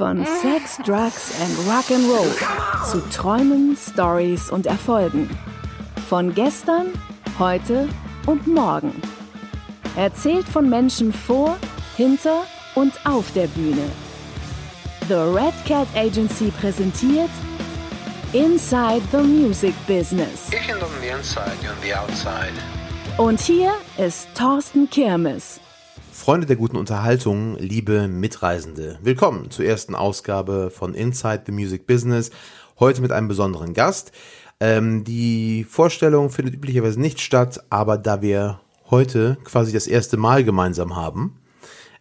Von Sex, Drugs and Rock'n'Roll zu Träumen, Stories und Erfolgen. Von gestern, heute und morgen. Erzählt von Menschen vor, hinter und auf der Bühne. The Red Cat Agency präsentiert Inside the Music Business. Ich bin on the inside, you're on the outside. Und hier ist Thorsten Kirmes. Freunde der guten Unterhaltung, liebe Mitreisende, willkommen zur ersten Ausgabe von Inside the Music Business. Heute mit einem besonderen Gast. Ähm, die Vorstellung findet üblicherweise nicht statt, aber da wir heute quasi das erste Mal gemeinsam haben,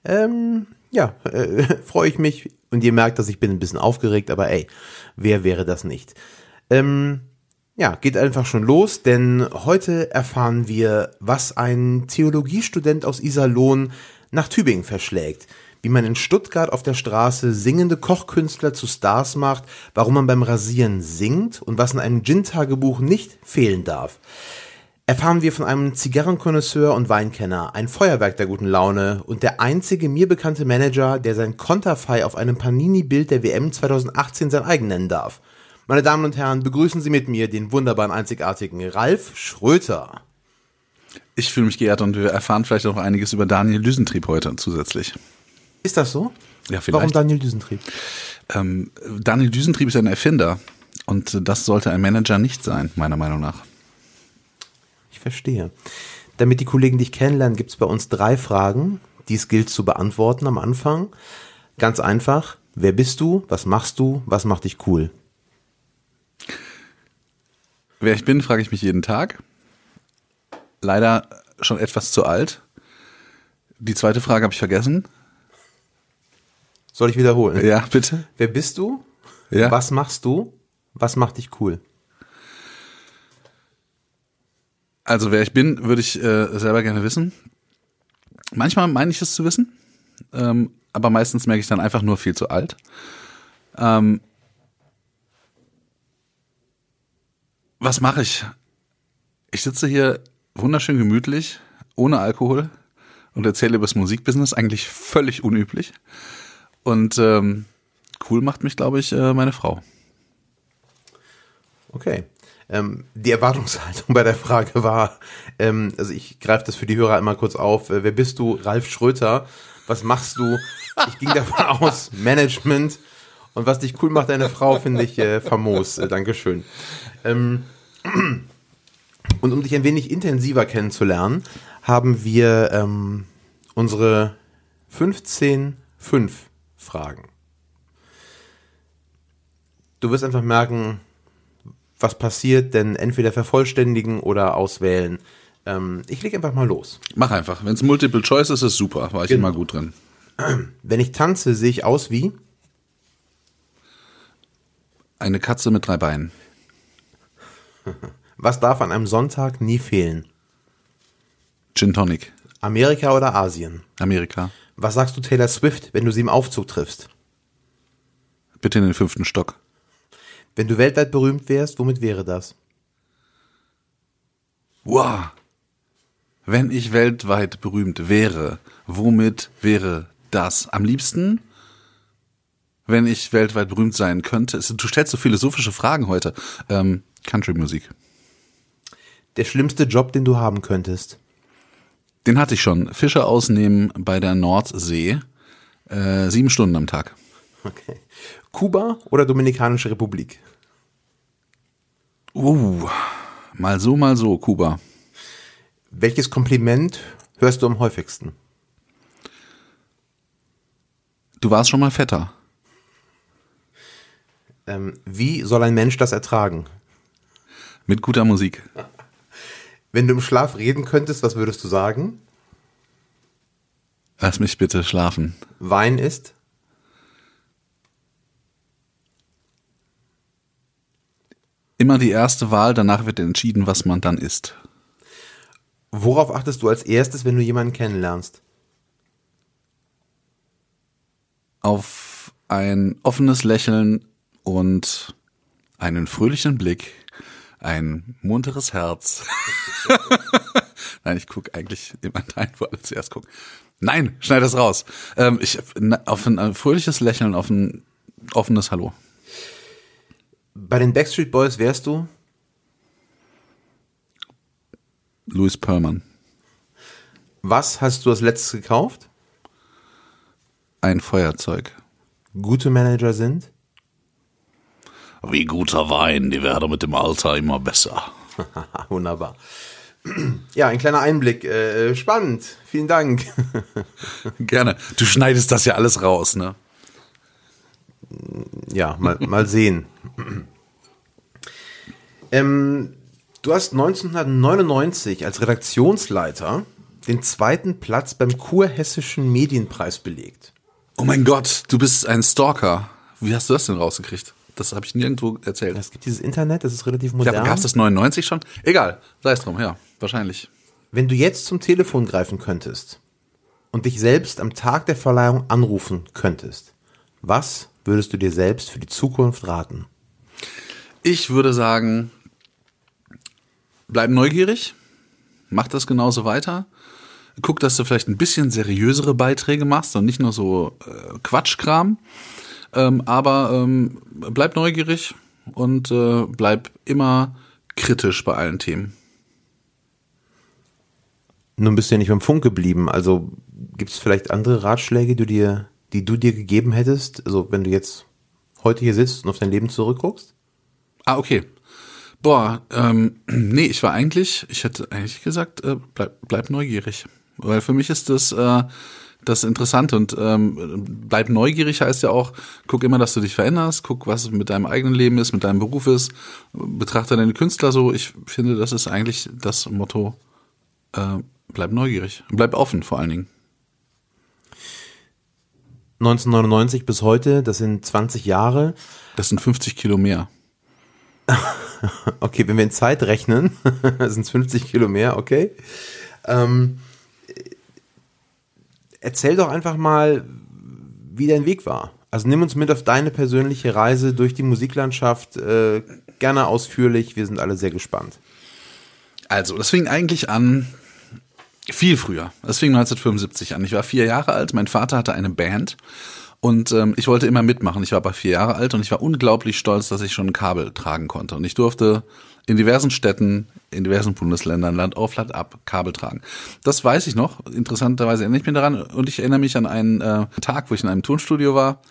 ähm, ja, äh, freue ich mich und ihr merkt, dass ich bin ein bisschen aufgeregt, aber ey, wer wäre das nicht? Ähm, ja, geht einfach schon los, denn heute erfahren wir, was ein Theologiestudent aus Iserlohn nach Tübingen verschlägt, wie man in Stuttgart auf der Straße singende Kochkünstler zu Stars macht, warum man beim Rasieren singt und was in einem Gin-Tagebuch nicht fehlen darf. Erfahren wir von einem Zigarrenkonnoisseur und Weinkenner, ein Feuerwerk der guten Laune und der einzige mir bekannte Manager, der sein Konterfei auf einem Panini-Bild der WM 2018 sein eigen nennen darf. Meine Damen und Herren, begrüßen Sie mit mir den wunderbaren, einzigartigen Ralf Schröter. Ich fühle mich geehrt und wir erfahren vielleicht noch einiges über Daniel Düsentrieb heute zusätzlich. Ist das so? Ja, vielleicht. Warum Daniel Düsentrieb? Ähm, Daniel Düsentrieb ist ein Erfinder und das sollte ein Manager nicht sein, meiner Meinung nach. Ich verstehe. Damit die Kollegen dich kennenlernen, gibt es bei uns drei Fragen, die es gilt zu beantworten am Anfang. Ganz einfach. Wer bist du? Was machst du? Was macht dich cool? Wer ich bin, frage ich mich jeden Tag. Leider schon etwas zu alt. Die zweite Frage habe ich vergessen. Soll ich wiederholen? Ja, bitte. Wer bist du? Ja. Was machst du? Was macht dich cool? Also wer ich bin, würde ich äh, selber gerne wissen. Manchmal meine ich es zu wissen, ähm, aber meistens merke ich dann einfach nur viel zu alt. Ähm, was mache ich? Ich sitze hier wunderschön gemütlich, ohne Alkohol und erzähle über das Musikbusiness, eigentlich völlig unüblich. Und ähm, cool macht mich, glaube ich, äh, meine Frau. Okay. Ähm, die Erwartungshaltung bei der Frage war, ähm, also ich greife das für die Hörer einmal kurz auf. Äh, wer bist du? Ralf Schröter. Was machst du? Ich ging davon aus, Management. Und was dich cool macht, deine Frau, finde ich äh, famos. Äh, Dankeschön. Ähm, und um dich ein wenig intensiver kennenzulernen, haben wir ähm, unsere 15 5 Fragen. Du wirst einfach merken, was passiert, denn entweder vervollständigen oder auswählen. Ähm, ich leg einfach mal los. Mach einfach. Wenn es Multiple Choice ist, ist super. War ich Genau. immer gut drin. Wenn ich tanze, sehe ich aus wie Eine Katze mit drei Beinen. Was darf an einem Sonntag nie fehlen? Gin Tonic. Amerika oder Asien? Amerika. Was sagst du Taylor Swift, wenn du sie im Aufzug triffst? Bitte in den fünften Stock. Wenn du weltweit berühmt wärst, womit wäre das? Wow. Wenn ich weltweit berühmt wäre, womit wäre das? Am liebsten, wenn ich weltweit berühmt sein könnte. Du stellst so philosophische Fragen heute. Ähm, Country-Musik. Der schlimmste Job, den du haben könntest? Den hatte ich schon. Fische ausnehmen bei der Nordsee. Äh, sieben Stunden am Tag. Okay. Kuba oder Dominikanische Republik? Uh, mal so, mal so, Kuba. Welches Kompliment hörst du am häufigsten? Du warst schon mal fetter. Ähm, wie soll ein Mensch das ertragen? Mit guter Musik. Wenn du im Schlaf reden könntest, was würdest du sagen? Lass mich bitte schlafen. Wein ist? Immer die erste Wahl, danach wird entschieden, was man dann isst. Worauf achtest du als erstes, wenn du jemanden kennenlernst? Auf ein offenes Lächeln und einen fröhlichen Blick, ein munteres Herz. Nein, ich gucke eigentlich immer rein, wo alle zuerst gucken. Nein, schneid das raus. Ähm, ich auf ein, ein fröhliches Lächeln, auf ein offenes Hallo. Bei den Backstreet Boys wärst du? Louis Perlman. Was hast du als letztes gekauft? Ein Feuerzeug. Gute Manager sind? Wie guter Wein, die werden mit dem Alter immer besser. Wunderbar. Ja, ein kleiner Einblick. Äh, spannend. Vielen Dank. Gerne. Du schneidest das ja alles raus, ne? Ja, mal, mal sehen. ähm, du hast 1999 als Redaktionsleiter den zweiten Platz beim Kurhessischen Medienpreis belegt. Oh mein Gott, du bist ein Stalker. Wie hast du das denn rausgekriegt? Das habe ich nirgendwo erzählt. Es gibt dieses Internet, das ist relativ Ja, modern. Gab es das 99 schon? Egal, sei es drum, ja, wahrscheinlich. Wenn du jetzt zum Telefon greifen könntest und dich selbst am Tag der Verleihung anrufen könntest, was würdest du dir selbst für die Zukunft raten? Ich würde sagen, bleib neugierig, mach das genauso weiter. Guck, dass du vielleicht ein bisschen seriösere Beiträge machst und nicht nur so äh, Quatschkram. Ähm, aber ähm, bleib neugierig und äh, bleib immer kritisch bei allen Themen. Nun bist du ja nicht beim Funk geblieben, also gibt es vielleicht andere Ratschläge, die du dir, die du dir gegeben hättest, also wenn du jetzt heute hier sitzt und auf dein Leben zurückguckst? Ah, okay. Boah, ähm, nee, ich war eigentlich, ich hätte eigentlich gesagt, äh, bleib, bleib neugierig. Weil für mich ist das äh, das Interessante und ähm, bleib neugierig heißt ja auch, guck immer, dass du dich veränderst, guck, was mit deinem eigenen Leben ist, mit deinem Beruf ist, betrachte deine Künstler so. Ich finde, das ist eigentlich das Motto, äh, bleib neugierig. Bleib offen vor allen Dingen. 1999 bis heute, das sind 20 Jahre. Das sind 50 Kilo mehr. Okay, wenn wir in Zeit rechnen, sind es 50 Kilo mehr, okay. Ähm, erzähl doch einfach mal, wie dein Weg war. Also nimm uns mit auf deine persönliche Reise durch die Musiklandschaft, äh, gerne ausführlich, wir sind alle sehr gespannt. Also, das fing eigentlich an viel früher. Das fing 1975 an. Ich war vier Jahre alt, mein Vater hatte eine Band und ähm, ich wollte immer mitmachen. Ich war aber vier Jahre alt und ich war unglaublich stolz, dass ich schon ein Kabel tragen konnte. Und ich durfte in diversen Städten, in diversen Bundesländern, Land auf, Land ab, Kabel tragen. Das weiß ich noch. Interessanterweise erinnere ich mich daran. Und ich erinnere mich an einen äh, Tag, wo ich in einem Tonstudio war.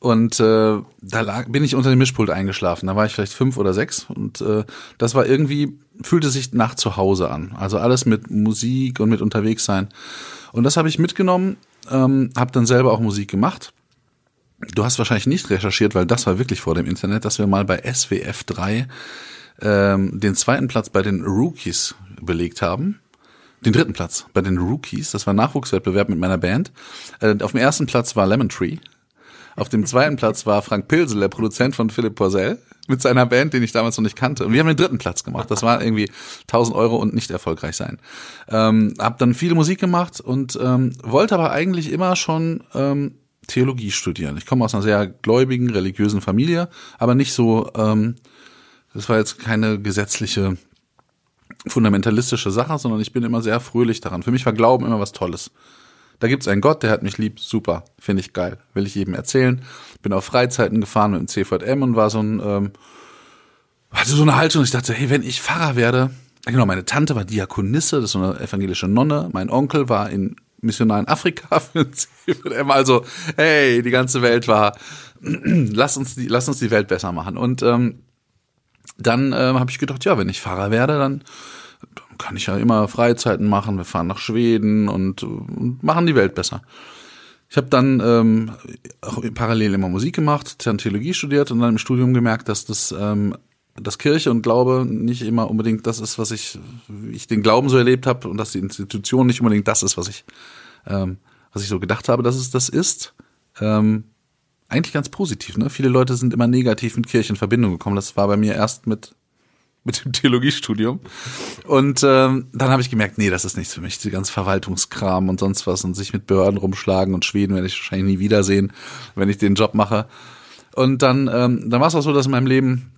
Und äh, da lag, bin ich unter dem Mischpult eingeschlafen. Da war ich vielleicht fünf oder sechs. Und äh, das war irgendwie, fühlte sich nach zu Hause an. Also alles mit Musik und mit unterwegs sein. Und das habe ich mitgenommen, ähm, habe dann selber auch Musik gemacht. Du hast wahrscheinlich nicht recherchiert, weil das war wirklich vor dem Internet, dass wir mal bei SWF 3 ähm, den zweiten Platz bei den Rookies belegt haben. Den dritten Platz bei den Rookies, das war Nachwuchswettbewerb mit meiner Band. Äh, auf dem ersten Platz war Lemon Tree. Auf dem zweiten Platz war Frank Pilsel, der Produzent von Philipp Porzell, mit seiner Band, den ich damals noch nicht kannte. Und wir haben den dritten Platz gemacht. Das war irgendwie 1000 Euro und nicht erfolgreich sein. Ähm, hab dann viel Musik gemacht und ähm, wollte aber eigentlich immer schon ähm, Theologie studieren. Ich komme aus einer sehr gläubigen, religiösen Familie, aber nicht so, ähm, das war jetzt keine gesetzliche, fundamentalistische Sache, sondern ich bin immer sehr fröhlich daran. Für mich war Glauben immer was Tolles. Da gibt's einen Gott, der hat mich lieb, super, finde ich geil, will ich jedem erzählen. Bin auf Freizeiten gefahren mit dem CVM und war so ein, ähm, hatte so eine Haltung, ich dachte, hey, wenn ich Pfarrer werde, genau, meine Tante war Diakonisse, das ist so eine evangelische Nonne, mein Onkel war in Missionar in Afrika für den CVM, also, hey, die ganze Welt war, lass uns die, lass uns die Welt besser machen. Und ähm, dann ähm, habe ich gedacht, ja, wenn ich Pfarrer werde, dann kann ich ja immer Freizeiten machen. Wir fahren nach Schweden und, und machen die Welt besser. Ich habe dann ähm, auch parallel immer Musik gemacht, Theologie studiert und dann im Studium gemerkt, dass das ähm, dass Kirche und Glaube nicht immer unbedingt das ist, was ich, ich den Glauben so erlebt habe und dass die Institution nicht unbedingt das ist, was ich, ähm, was ich so gedacht habe, dass es das ist. Ähm, eigentlich ganz positiv. Ne? Viele Leute sind immer negativ mit Kirche in Verbindung gekommen. Das war bei mir erst mit mit dem Theologiestudium. Und ähm, dann habe ich gemerkt, nee, das ist nichts für mich. Die ganze Verwaltungskram und sonst was und sich mit Behörden rumschlagen und Schweden werde ich wahrscheinlich nie wiedersehen, wenn ich den Job mache. Und dann, ähm, dann war es auch so, dass in meinem Leben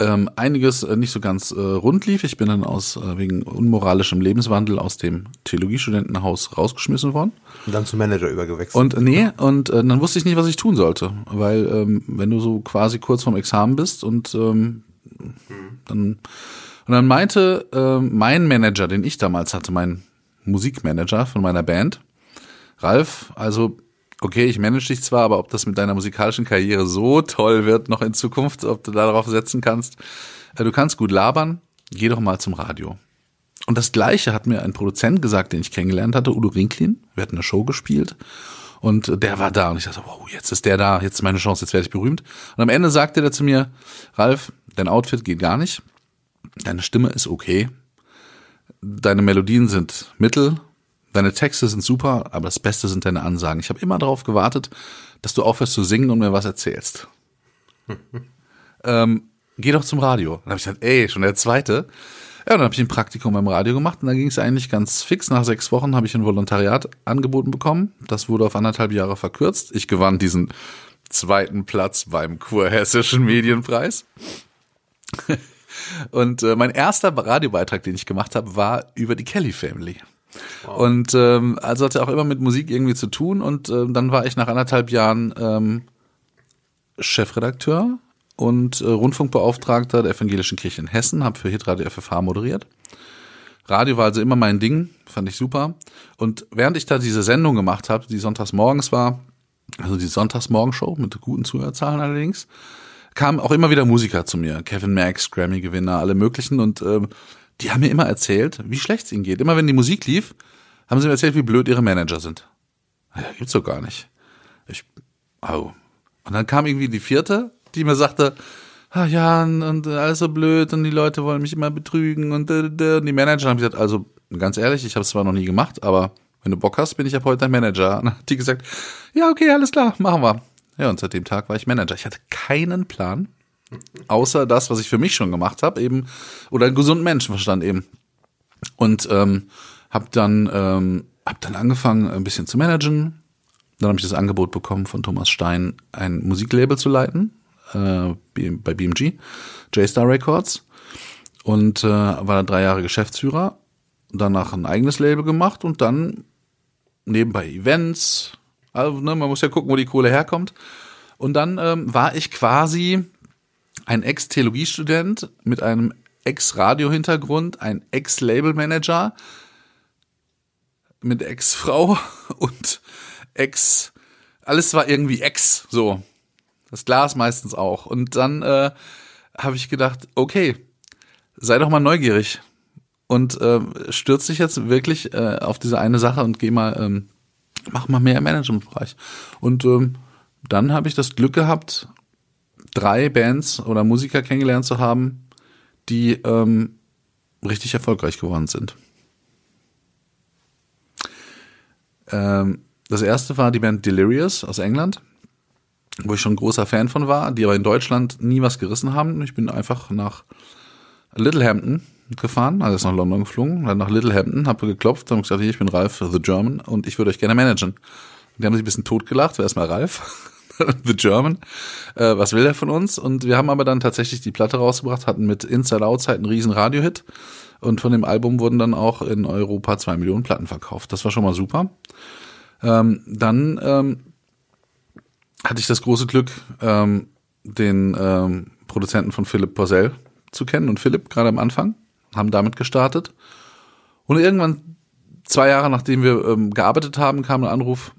ähm, einiges äh, nicht so ganz äh, rund lief. Ich bin dann aus äh, wegen unmoralischem Lebenswandel aus dem Theologiestudentenhaus rausgeschmissen worden. Und dann zum Manager übergewechselt. Und nee, und äh, dann wusste ich nicht, was ich tun sollte, weil ähm, wenn du so quasi kurz vorm Examen bist und ähm, dann und dann meinte äh, mein Manager, den ich damals hatte, mein Musikmanager von meiner Band, Ralf, also okay, ich manage dich zwar, aber ob das mit deiner musikalischen Karriere so toll wird noch in Zukunft, ob du darauf setzen kannst, äh, du kannst gut labern, geh doch mal zum Radio. Und das Gleiche hat mir ein Produzent gesagt, den ich kennengelernt hatte, Udo Rinklin. Wir hatten eine Show gespielt und der war da und ich dachte, wow, jetzt ist der da, jetzt ist meine Chance, jetzt werde ich berühmt. Und am Ende sagte er zu mir, Ralf, dein Outfit geht gar nicht, deine Stimme ist okay, deine Melodien sind mittel, deine Texte sind super, aber das Beste sind deine Ansagen. Ich habe immer darauf gewartet, dass du aufhörst zu singen und mir was erzählst. ähm, geh doch zum Radio. Dann habe ich gesagt, ey, schon der zweite. Ja, dann habe ich ein Praktikum beim Radio gemacht und dann ging es eigentlich ganz fix. Nach sechs Wochen habe ich ein Volontariat angeboten bekommen. Das wurde auf anderthalb Jahre verkürzt. Ich gewann diesen zweiten Platz beim Kurhessischen Medienpreis. und äh, mein erster Radiobeitrag, den ich gemacht habe, war über die Kelly Family. Wow. Und ähm, also hatte auch immer mit Musik irgendwie zu tun und äh, dann war ich nach anderthalb Jahren ähm, Chefredakteur und äh, Rundfunkbeauftragter der Evangelischen Kirche in Hessen, habe für Hitradio FFH moderiert. Radio war also immer mein Ding, fand ich super. Und während ich da diese Sendung gemacht habe, die sonntags morgens war, also die Sonntagsmorgenshow mit guten Zuhörerzahlen allerdings, kamen auch immer wieder Musiker zu mir, Kevin Max, Grammy-Gewinner, alle möglichen und ähm, die haben mir immer erzählt, wie schlecht es ihnen geht. Immer wenn die Musik lief, haben sie mir erzählt, wie blöd ihre Manager sind. Ja, gibt's doch gar nicht. Ich, au. Und dann kam irgendwie die vierte, die mir sagte, ah ja, und, und alles so blöd und die Leute wollen mich immer betrügen und, und die Manager haben gesagt, also ganz ehrlich, ich habe es zwar noch nie gemacht, aber wenn du Bock hast, bin ich ab heute dein Manager. Und dann hat die gesagt, ja, okay, alles klar, machen wir. Ja, und seit dem Tag war ich Manager. Ich hatte keinen Plan, außer das, was ich für mich schon gemacht habe, eben, oder einen gesunden Menschenverstand eben. Und ähm, habe dann, ähm, hab dann angefangen, ein bisschen zu managen. Dann habe ich das Angebot bekommen von Thomas Stein, ein Musiklabel zu leiten äh, bei BMG, J-Star Records. Und äh, war drei Jahre Geschäftsführer. Danach ein eigenes Label gemacht und dann nebenbei Events. Also, ne, man muss ja gucken, wo die Kohle herkommt. Und dann ähm, war ich quasi ein Ex-Theologiestudent mit einem Ex-Radio-Hintergrund, ein Ex-Label-Manager mit Ex-Frau und Ex, alles war irgendwie Ex, so. Das Glas meistens auch. Und dann äh, habe ich gedacht, okay, sei doch mal neugierig und äh, stürz dich jetzt wirklich äh, auf diese eine Sache und geh mal, ähm, mach mal mehr im Managementbereich. Und ähm, dann habe ich das Glück gehabt, drei Bands oder Musiker kennengelernt zu haben, die ähm, richtig erfolgreich geworden sind. Ähm, das erste war die Band Delirious aus England, wo ich schon ein großer Fan von war, die aber in Deutschland nie was gerissen haben. Ich bin einfach nach Littlehampton gefahren, also ist nach London geflogen, dann nach Littlehampton, habe geklopft und gesagt, hier, ich bin Ralf The German und ich würde euch gerne managen. Die haben sich ein bisschen totgelacht, wer ist mal Ralf? The German. Äh, was will er von uns? Und wir haben aber dann tatsächlich die Platte rausgebracht, hatten mit Inside Outside einen riesen Radiohit. Und von dem Album wurden dann auch in Europa zwei Millionen Platten verkauft. Das war schon mal super. Ähm, dann ähm, hatte ich das große Glück, ähm, den ähm, Produzenten von Philipp Porzell zu kennen. Und Philipp gerade am Anfang haben damit gestartet. Und irgendwann, zwei Jahre nachdem wir ähm, gearbeitet haben, kam ein Anruf,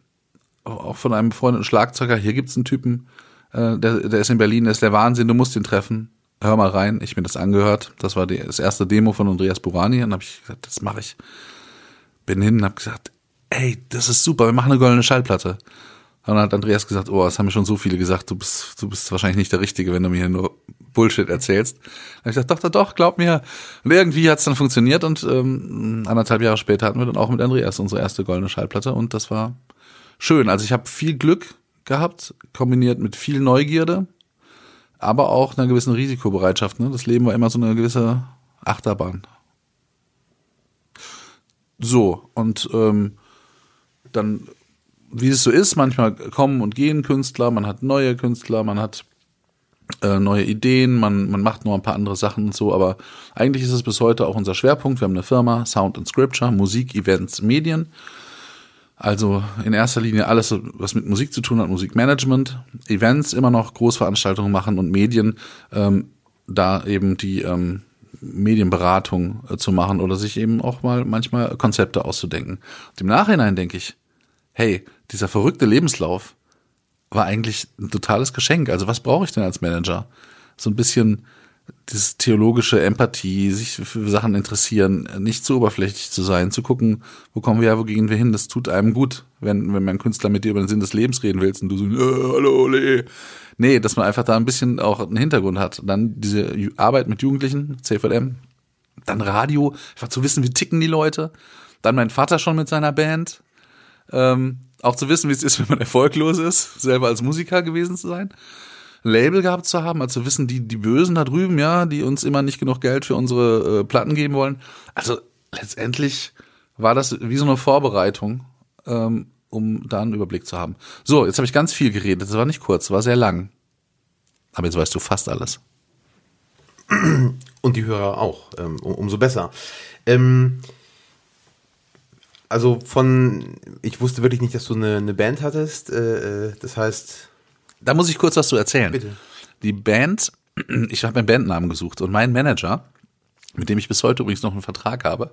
auch von einem befreundeten Schlagzeuger, hier gibt's einen Typen, äh, der, der ist in Berlin, der ist der Wahnsinn, du musst ihn treffen. Hör mal rein, ich mir das angehört. Das war die, das erste Demo von Andreas Burani. Und habe ich gesagt, das mache ich. Bin hin und habe gesagt, ey, das ist super, wir machen eine goldene Schallplatte. Und dann hat Andreas gesagt, oh, das haben mir schon so viele gesagt, du bist, du bist wahrscheinlich nicht der Richtige, wenn du mir hier nur Bullshit erzählst. Dann habe ich gesagt, doch, doch, doch, glaub mir. Und irgendwie hat's dann funktioniert und ähm, anderthalb Jahre später hatten wir dann auch mit Andreas unsere erste goldene Schallplatte und das war schön. Also ich habe viel Glück gehabt, kombiniert mit viel Neugierde, aber auch einer gewissen Risikobereitschaft. Ne? Das Leben war immer so eine gewisse Achterbahn. So, und ähm, dann, wie es so ist, manchmal kommen und gehen Künstler, man hat neue Künstler, man hat äh, neue Ideen, man, man macht noch ein paar andere Sachen und so, aber eigentlich ist es bis heute auch unser Schwerpunkt. Wir haben eine Firma, Sound and Scripture, Musik, Events, Medien. Also in erster Linie alles, was mit Musik zu tun hat, Musikmanagement, Events immer noch Großveranstaltungen machen und Medien, ähm, da eben die ähm, Medienberatung äh, zu machen oder sich eben auch mal manchmal Konzepte auszudenken. Und im Nachhinein denke ich, hey, dieser verrückte Lebenslauf war eigentlich ein totales Geschenk. Also was brauche ich denn als Manager? So ein bisschen dieses theologische Empathie, sich für Sachen interessieren, nicht zu oberflächlich zu sein, zu gucken, wo kommen wir her, wo gehen wir hin, das tut einem gut, wenn, wenn mein Künstler mit dir über den Sinn des Lebens reden willst und du so, äh, hallo, le. Nee, dass man einfach da ein bisschen auch einen Hintergrund hat. Dann diese Arbeit mit Jugendlichen, CVM, dann Radio, einfach zu wissen, wie ticken die Leute. Dann mein Vater schon mit seiner Band. Ähm, auch zu wissen, wie es ist, wenn man erfolglos ist, selber als Musiker gewesen zu sein. Label gehabt zu haben, also wissen, die, die Bösen da drüben, ja, die uns immer nicht genug Geld für unsere äh, Platten geben wollen. Also letztendlich war das wie so eine Vorbereitung, ähm, um da einen Überblick zu haben. So, jetzt habe ich ganz viel geredet. Das war nicht kurz, war sehr lang. Aber jetzt weißt du fast alles. Und die Hörer auch, ähm, um, umso besser. Ähm, also von, ich wusste wirklich nicht, dass du eine, eine Band hattest. Äh, äh das heißt, da muss ich kurz was zu erzählen. Bitte. Die Band, ich habe einen Bandnamen gesucht und mein Manager, mit dem ich bis heute übrigens noch einen Vertrag habe,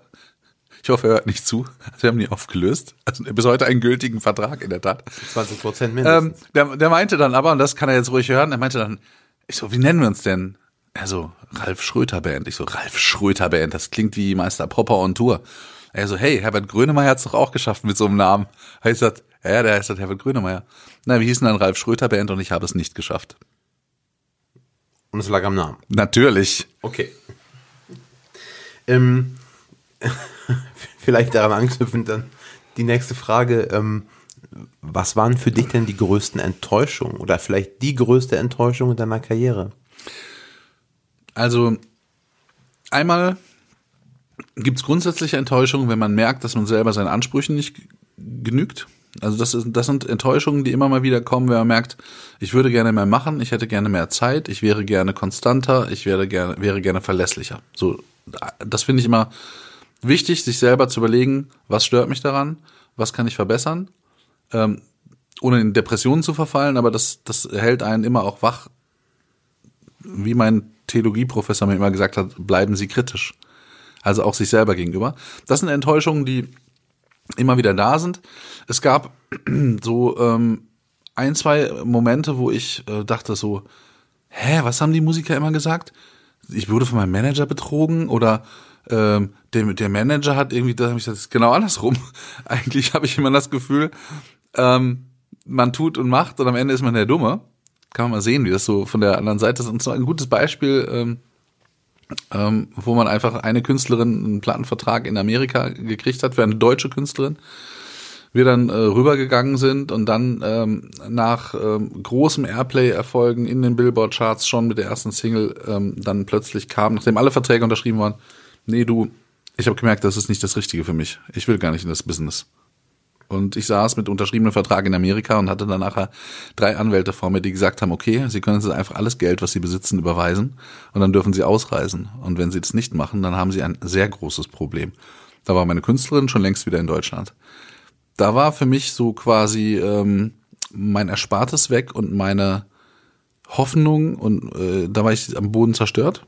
ich hoffe, er hört nicht zu. Wir haben die aufgelöst. Also bis heute einen gültigen Vertrag in der Tat. 20 Prozent mindestens. Ähm, der, der meinte dann aber, und das kann er jetzt ruhig hören, er meinte dann, ich so, wie nennen wir uns denn? Er so, Ralf Schröter Band. Ich so, Ralf Schröter Band, das klingt wie Meister Popper on Tour. Er so, hey, Herbert Grönemeyer hat's doch auch geschafft mit so einem Namen. Er gesagt, ja, der heißt halt Herbert Grönemeyer. Na, wie hieß denn dann Ralf Schröter Band und ich habe es nicht geschafft. Und es lag am Namen. Natürlich. Okay. Ähm, vielleicht daran anknüpfend dann die nächste Frage. Ähm, was waren für dich denn die größten Enttäuschungen oder vielleicht die größte Enttäuschung in deiner Karriere? Also einmal gibt es grundsätzliche Enttäuschungen, wenn man merkt, dass man selber seinen Ansprüchen nicht genügt. Also das, ist, das sind Enttäuschungen, die immer mal wieder kommen, wenn man merkt, ich würde gerne mehr machen, ich hätte gerne mehr Zeit, ich wäre gerne konstanter, ich wäre gerne, wäre gerne verlässlicher. So, das finde ich immer wichtig, sich selber zu überlegen, was stört mich daran, was kann ich verbessern, ähm, ohne in Depressionen zu verfallen, aber das, das hält einen immer auch wach. Wie mein Theologieprofessor mir immer gesagt hat, bleiben Sie kritisch. Also auch sich selber gegenüber. Das sind Enttäuschungen, die immer wieder da sind. Es gab so ähm, ein, zwei Momente, wo ich äh, dachte so, hä, was haben die Musiker immer gesagt? Ich wurde von meinem Manager betrogen oder ähm, der, der Manager hat irgendwie, da habe ich das genau andersrum. Eigentlich habe ich immer das Gefühl, ähm, man tut und macht und am Ende ist man der Dumme. Kann man mal sehen, wie das so von der anderen Seite ist. Und zwar ein gutes Beispiel, ähm, ähm, wo man einfach eine Künstlerin einen Plattenvertrag in Amerika gekriegt hat für eine deutsche Künstlerin. Wir dann äh, rübergegangen sind und dann ähm, nach ähm, großem Airplay-Erfolgen in den Billboard-Charts schon mit der ersten Single ähm, dann plötzlich kam, nachdem alle Verträge unterschrieben waren, nee, du, ich habe gemerkt, das ist nicht das Richtige für mich. Ich will gar nicht in das Business. Und ich saß mit unterschriebenem Vertrag in Amerika und hatte dann nachher drei Anwälte vor mir, die gesagt haben, okay, Sie können uns einfach alles Geld, was Sie besitzen, überweisen und dann dürfen Sie ausreisen. Und wenn Sie das nicht machen, dann haben Sie ein sehr großes Problem. Da war meine Künstlerin schon längst wieder in Deutschland. Da war für mich so quasi ähm, mein Erspartes weg und meine Hoffnung und äh, da war ich am Boden zerstört,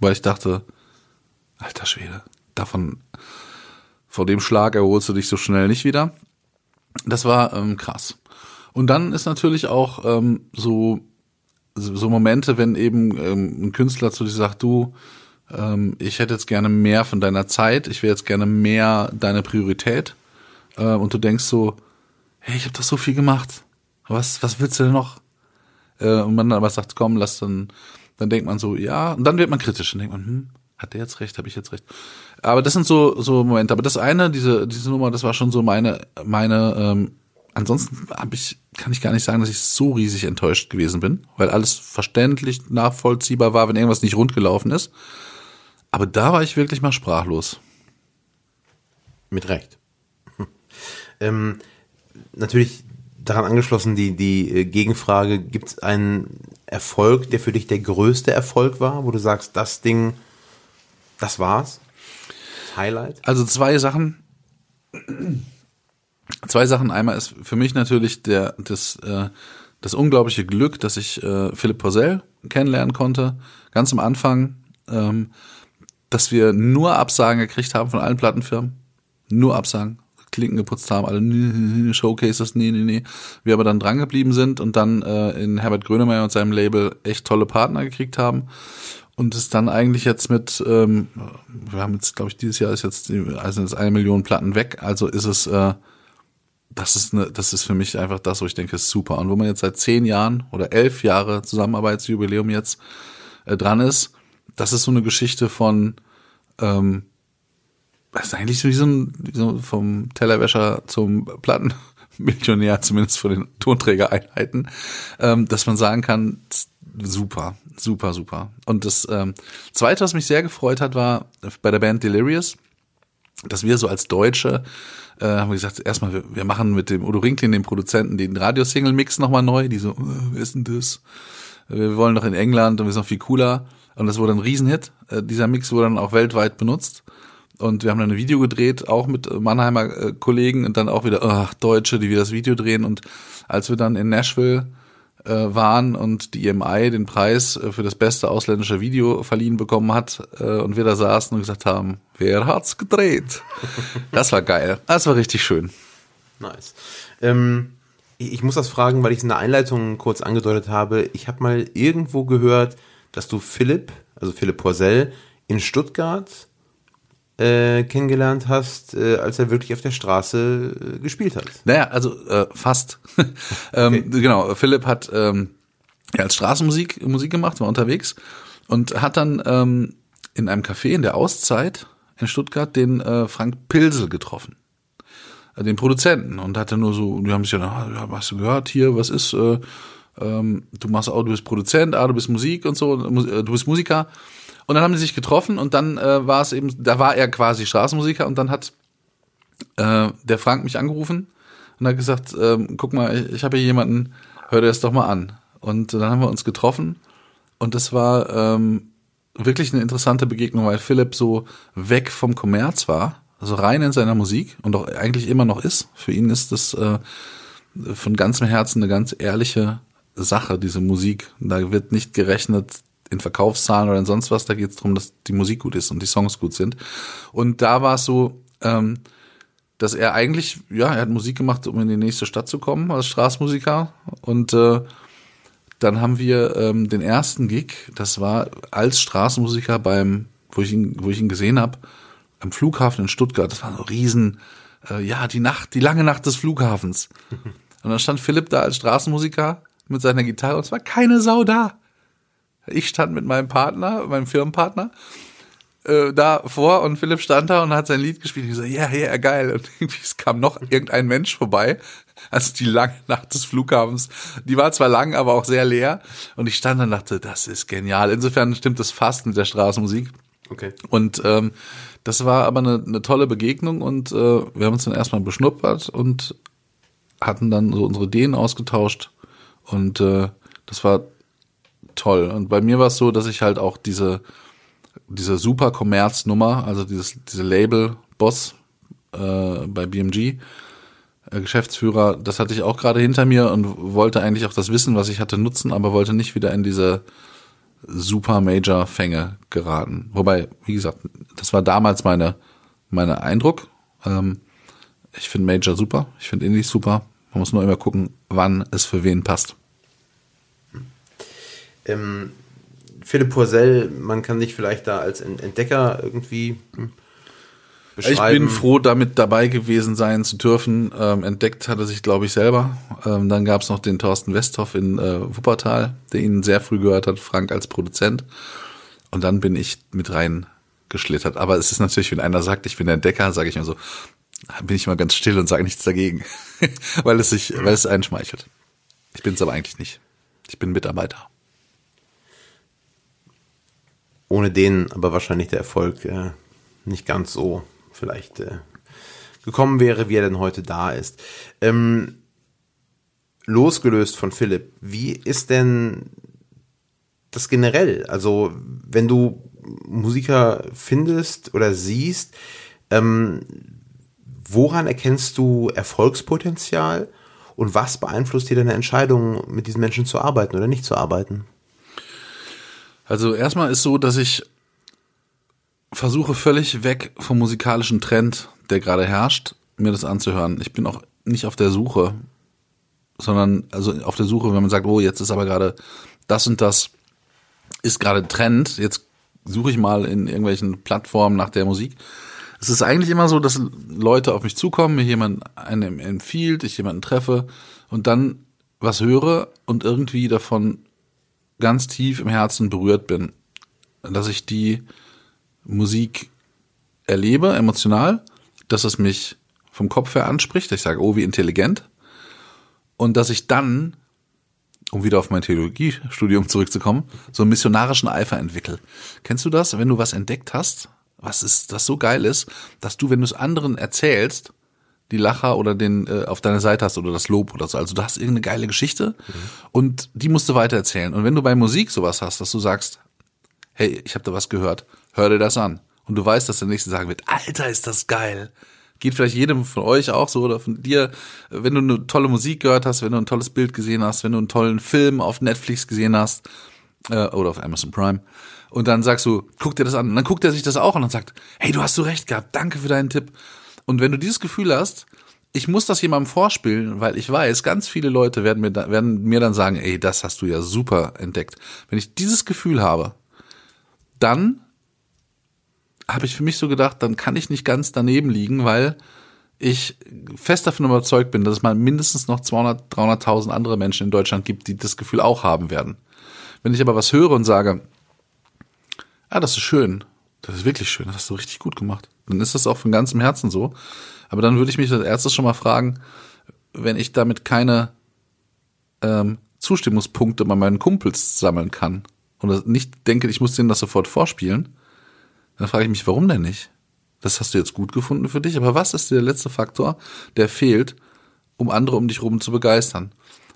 weil ich dachte, alter Schwede, davon vor dem Schlag erholst du dich so schnell nicht wieder. Das war ähm, krass. Und dann ist natürlich auch ähm, so so Momente, wenn eben ähm, ein Künstler zu dir sagt, du, ähm, ich hätte jetzt gerne mehr von deiner Zeit, ich wäre jetzt gerne mehr deine Priorität. Äh, und du denkst so, hey, ich habe doch so viel gemacht. Was, was willst du denn noch? Äh, und man dann aber sagt, komm, lass dann, dann denkt man so, ja, und dann wird man kritisch und denkt man, hm, hat der jetzt recht, habe ich jetzt recht. Aber das sind so so Momente. Aber das eine, diese diese Nummer, das war schon so meine meine. Ähm, ansonsten habe ich kann ich gar nicht sagen, dass ich so riesig enttäuscht gewesen bin, weil alles verständlich nachvollziehbar war, wenn irgendwas nicht rund gelaufen ist. Aber da war ich wirklich mal sprachlos. Mit Recht. ähm, natürlich daran angeschlossen die die äh, Gegenfrage: Gibt es ein Erfolg, der für dich der größte Erfolg war, wo du sagst, das Ding, das war's? Highlight? Also zwei Sachen. Zwei Sachen. Einmal ist für mich natürlich der, das, äh, das unglaubliche Glück, dass ich äh, Philipp Porcel kennenlernen konnte. Ganz am Anfang, ähm, dass wir nur Absagen gekriegt haben von allen Plattenfirmen. Nur Absagen. Klinken geputzt haben, alle Showcases, nee, nee, nee. Wir aber dann dran geblieben sind und dann äh, in Herbert Grönemeyer und seinem Label echt tolle Partner gekriegt haben. Und es dann eigentlich jetzt mit, ähm, wir haben jetzt, glaube ich, dieses Jahr ist jetzt, also ist eine Million Platten weg, also ist es, äh, das ist eine, das ist für mich einfach das, wo ich denke, ist super. Und wo man jetzt seit zehn Jahren oder elf Jahre Zusammenarbeitsjubiläum jetzt äh, dran ist, das ist so eine Geschichte von, ähm, das ist eigentlich wie so ein, wie so vom Tellerwäscher zum Plattenmillionär, zumindest von den Tonträgereinheiten, ähm, dass man sagen kann, super, super, super. Und das ähm, Zweite, was mich sehr gefreut hat, war bei der Band Delirious, dass wir so als Deutsche äh, haben wir gesagt, erstmal, wir, wir machen mit dem Udo Rinklin, dem Produzenten, den Radiosingle-Mix nochmal neu. Die so, äh, wer ist denn das? Wir wollen doch in England und wir sind noch viel cooler. Und das wurde ein Riesenhit. Äh, dieser Mix wurde dann auch weltweit benutzt. Und wir haben dann ein Video gedreht, auch mit Mannheimer äh, Kollegen und dann auch wieder ach, Deutsche, die wieder das Video drehen. Und als wir dann in Nashville äh, waren und die EMI den Preis äh, für das beste ausländische Video verliehen bekommen hat äh, und wir da saßen und gesagt haben, wer hat's gedreht? Das war geil. Das war richtig schön. Nice. Ähm, ich muss das fragen, weil ich es in der Einleitung kurz angedeutet habe. Ich habe mal irgendwo gehört, dass du Philipp, also Philipp Porzell, in Stuttgart äh, kennengelernt hast, äh, als er wirklich auf der Straße äh, gespielt hat. Naja, also äh, fast. ähm, okay. Genau, Philipp hat ähm, ja, als Straßenmusik Musik gemacht, war unterwegs und hat dann ähm, in einem Café in der Auszeit in Stuttgart den äh, Frank Pilsel getroffen äh, den Produzenten und hatte nur so, die haben sich ja, ja, hast du gehört hier, was ist, äh, ähm, du machst auch, du bist Produzent, ah, du bist Musik und so, du bist Musiker. Und dann haben die sich getroffen und dann äh, war es eben, da war er quasi Straßenmusiker und dann hat äh, der Frank mich angerufen und hat gesagt, äh, guck mal, ich, ich habe hier jemanden, hör dir das doch mal an. Und dann haben wir uns getroffen und das war ähm, wirklich eine interessante Begegnung, weil Philipp so weg vom Kommerz war, also rein in seiner Musik und auch eigentlich immer noch ist. Für ihn ist das äh, von ganzem Herzen eine ganz ehrliche Sache, diese Musik. Da wird nicht gerechnet in Verkaufszahlen oder in sonst was, da geht es darum, dass die Musik gut ist und die Songs gut sind. Und da war es so, ähm, dass er eigentlich, ja, er hat Musik gemacht, um in die nächste Stadt zu kommen als Straßenmusiker. Und äh, dann haben wir ähm, den ersten Gig, das war als Straßenmusiker beim, wo ich ihn, wo ich ihn gesehen habe, am Flughafen in Stuttgart. Das war so riesen, äh, ja, die Nacht, die lange Nacht des Flughafens. Und dann stand Philipp da als Straßenmusiker mit seiner Gitarre und es war keine Sau da. Ich stand mit meinem Partner, meinem Firmenpartner, äh, da vor und Philipp stand da und hat sein Lied gespielt. Ich so, ja, yeah, ja, yeah, geil. Und irgendwie es kam noch irgendein Mensch vorbei. Also die lange Nacht des Flughafens, die war zwar lang, aber auch sehr leer. Und ich stand da und dachte, das ist genial. Insofern stimmt es fast mit der Straßenmusik. Okay. Und ähm, das war aber eine, eine tolle Begegnung und äh, wir haben uns dann erstmal beschnuppert und hatten dann so unsere Ideen ausgetauscht. Und äh, das war toll. Und bei mir war es so, dass ich halt auch diese, diese super Kommerznummer, also dieses, diese Label-Boss äh, bei BMG, äh, Geschäftsführer, das hatte ich auch gerade hinter mir und wollte eigentlich auch das Wissen, was ich hatte, nutzen, aber wollte nicht wieder in diese super Major-Fänge geraten. Wobei, wie gesagt, das war damals meine, meine Eindruck. Ähm, ich finde Major super, ich finde Indie super. Man muss nur immer gucken, wann es für wen passt. Ähm, Philipp Porzell, man kann dich vielleicht da als Entdecker irgendwie beschreiben. Ich bin froh, damit dabei gewesen sein zu dürfen. Ähm, entdeckt hat er sich, glaube ich, selber. Ähm, dann gab es noch den Thorsten Westhoff in äh, Wuppertal, der ihn sehr früh gehört hat, Frank als Produzent. Und dann bin ich mit rein geschlittert. Aber es ist natürlich, wenn einer sagt, ich bin der Entdecker, sage ich mir so, bin ich mal ganz still und sage nichts dagegen, weil es sich, weil es einschmeichelt. Ich bin es aber eigentlich nicht. Ich bin Mitarbeiter ohne den aber wahrscheinlich der Erfolg äh, nicht ganz so vielleicht äh, gekommen wäre, wie er denn heute da ist. Ähm, losgelöst von Philipp, wie ist denn das generell? Also, wenn du Musiker findest oder siehst, ähm, woran erkennst du Erfolgspotenzial und was beeinflusst dir deine Entscheidung, mit diesen Menschen zu arbeiten oder nicht zu arbeiten? Also erstmal ist so, dass ich versuche völlig weg vom musikalischen Trend, der gerade herrscht, mir das anzuhören. Ich bin auch nicht auf der Suche, sondern also auf der Suche, wenn man sagt, oh, jetzt ist aber gerade das und das ist gerade Trend, jetzt suche ich mal in irgendwelchen Plattformen nach der Musik. Es ist eigentlich immer so, dass Leute auf mich zukommen, mir jemand einen empfiehlt, ich jemanden treffe und dann was höre und irgendwie davon ganz tief im Herzen berührt bin, dass ich die Musik erlebe, emotional, dass es mich vom Kopf her anspricht, ich sage, oh, wie intelligent, und dass ich dann, um wieder auf mein Theologiestudium zurückzukommen, so einen missionarischen Eifer entwickle. Kennst du das, wenn du was entdeckt hast, was ist, das so geil ist, dass du, wenn du es anderen erzählst, die Lacher oder den äh, auf deiner Seite hast oder das Lob oder so. Also du hast irgendeine geile Geschichte mhm. und die musst du weitererzählen. Und wenn du bei Musik sowas hast, dass du sagst, hey, ich habe da was gehört, hör dir das an. Und du weißt, dass der Nächste sagen wird, Alter, ist das geil. Geht vielleicht jedem von euch auch so oder von dir, wenn du eine tolle Musik gehört hast, wenn du ein tolles Bild gesehen hast, wenn du einen tollen Film auf Netflix gesehen hast äh, oder auf Amazon Prime und dann sagst du, guck dir das an. Und dann guckt er sich das auch an und sagt, hey, du hast so recht gehabt, danke für deinen Tipp. Und wenn du dieses Gefühl hast, ich muss das jemandem vorspielen, weil ich weiß, ganz viele Leute werden mir, da, werden mir dann sagen, ey, das hast du ja super entdeckt. Wenn ich dieses Gefühl habe, dann habe ich für mich so gedacht, dann kann ich nicht ganz daneben liegen, weil ich fest davon überzeugt bin, dass es mal mindestens noch 200, 300.000 andere Menschen in Deutschland gibt, die das Gefühl auch haben werden. Wenn ich aber was höre und sage, ah, das ist schön, das ist wirklich schön, das hast du richtig gut gemacht, dann ist das auch von ganzem Herzen so. Aber dann würde ich mich als erstes schon mal fragen, wenn ich damit keine ähm, Zustimmungspunkte bei meinen Kumpels sammeln kann und nicht denke, ich muss denen das sofort vorspielen, dann frage ich mich, warum denn nicht? Das hast du jetzt gut gefunden für dich, aber was ist der letzte Faktor, der fehlt, um andere um dich herum zu begeistern?